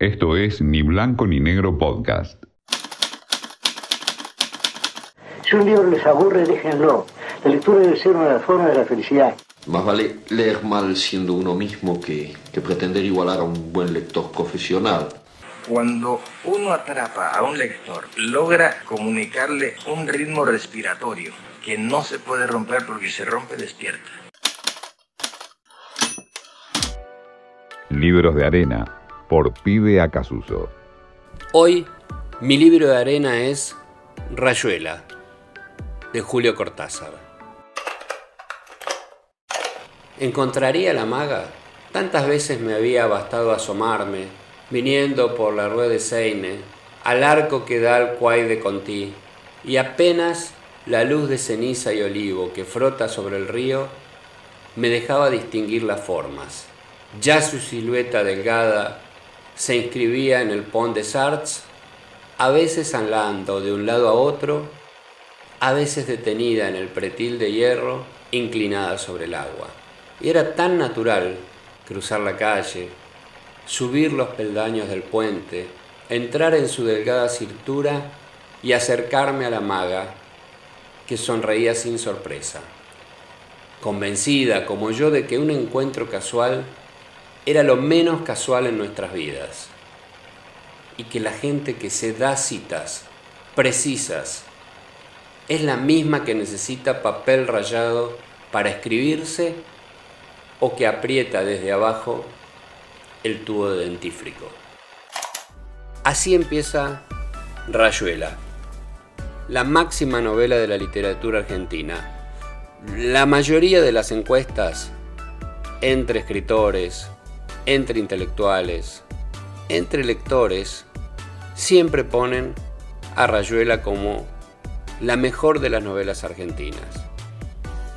Esto es Ni Blanco ni Negro Podcast. Si un libro les aburre, déjenlo. La lectura debe ser una de las formas de la felicidad. Más vale leer mal siendo uno mismo que, que pretender igualar a un buen lector profesional. Cuando uno atrapa a un lector, logra comunicarle un ritmo respiratorio que no se puede romper porque si se rompe despierta. Libros de arena por Pibe Acasuso. Hoy mi libro de arena es Rayuela de Julio Cortázar. ¿Encontraría la maga? Tantas veces me había bastado asomarme, viniendo por la rueda de Seine, al arco que da al cuay de Conti, y apenas la luz de ceniza y olivo que frota sobre el río me dejaba distinguir las formas. Ya su silueta delgada se inscribía en el Pont des Arts, a veces andando de un lado a otro, a veces detenida en el pretil de hierro, inclinada sobre el agua. Y era tan natural cruzar la calle, subir los peldaños del puente, entrar en su delgada cintura y acercarme a la maga, que sonreía sin sorpresa, convencida como yo de que un encuentro casual era lo menos casual en nuestras vidas y que la gente que se da citas precisas es la misma que necesita papel rayado para escribirse o que aprieta desde abajo el tubo de dentífrico. Así empieza Rayuela, la máxima novela de la literatura argentina. La mayoría de las encuestas entre escritores, entre intelectuales, entre lectores, siempre ponen a Rayuela como la mejor de las novelas argentinas.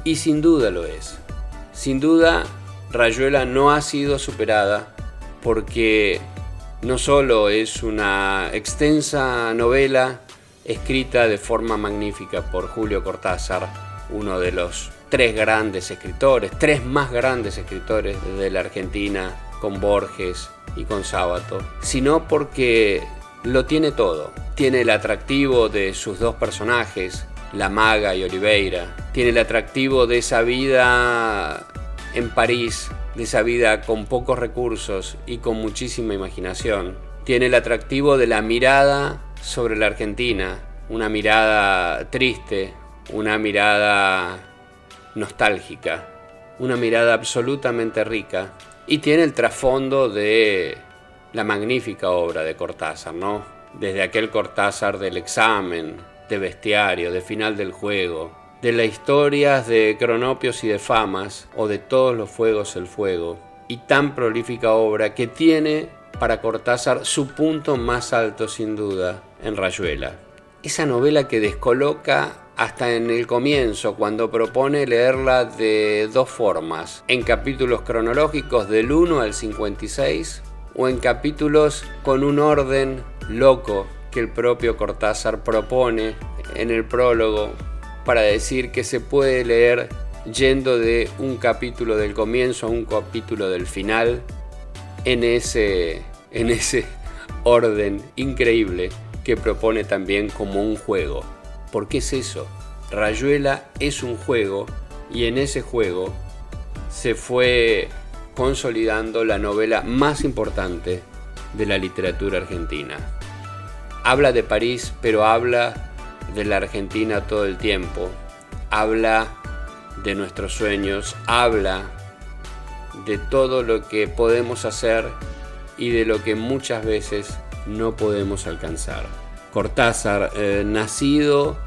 Y sin duda lo es. Sin duda, Rayuela no ha sido superada porque no solo es una extensa novela escrita de forma magnífica por Julio Cortázar, uno de los tres grandes escritores, tres más grandes escritores de la Argentina con Borges y con Sábato, sino porque lo tiene todo. Tiene el atractivo de sus dos personajes, la maga y Oliveira. Tiene el atractivo de esa vida en París, de esa vida con pocos recursos y con muchísima imaginación. Tiene el atractivo de la mirada sobre la Argentina, una mirada triste, una mirada nostálgica, una mirada absolutamente rica y tiene el trasfondo de la magnífica obra de Cortázar, ¿no? Desde aquel Cortázar del examen, de bestiario, de final del juego, de las historias de cronopios y de famas, o de todos los fuegos el fuego, y tan prolífica obra que tiene para Cortázar su punto más alto sin duda en Rayuela. Esa novela que descoloca hasta en el comienzo, cuando propone leerla de dos formas, en capítulos cronológicos del 1 al 56 o en capítulos con un orden loco que el propio Cortázar propone en el prólogo para decir que se puede leer yendo de un capítulo del comienzo a un capítulo del final en ese, en ese orden increíble que propone también como un juego. ¿Por qué es eso? Rayuela es un juego y en ese juego se fue consolidando la novela más importante de la literatura argentina. Habla de París, pero habla de la Argentina todo el tiempo. Habla de nuestros sueños, habla de todo lo que podemos hacer y de lo que muchas veces no podemos alcanzar. Cortázar, eh, nacido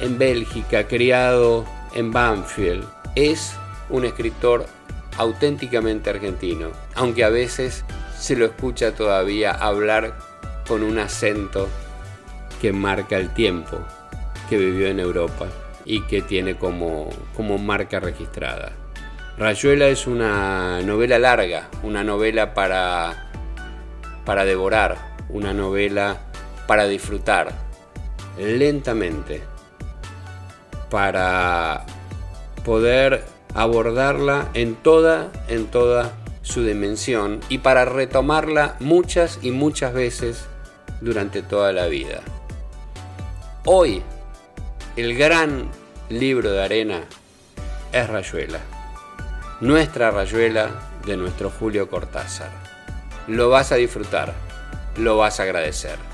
en Bélgica, criado en Banfield, es un escritor auténticamente argentino, aunque a veces se lo escucha todavía hablar con un acento que marca el tiempo que vivió en Europa y que tiene como, como marca registrada. Rayuela es una novela larga, una novela para, para devorar, una novela para disfrutar lentamente, para poder abordarla en toda, en toda su dimensión y para retomarla muchas y muchas veces durante toda la vida. Hoy, el gran libro de arena es Rayuela, nuestra Rayuela de nuestro Julio Cortázar. Lo vas a disfrutar, lo vas a agradecer.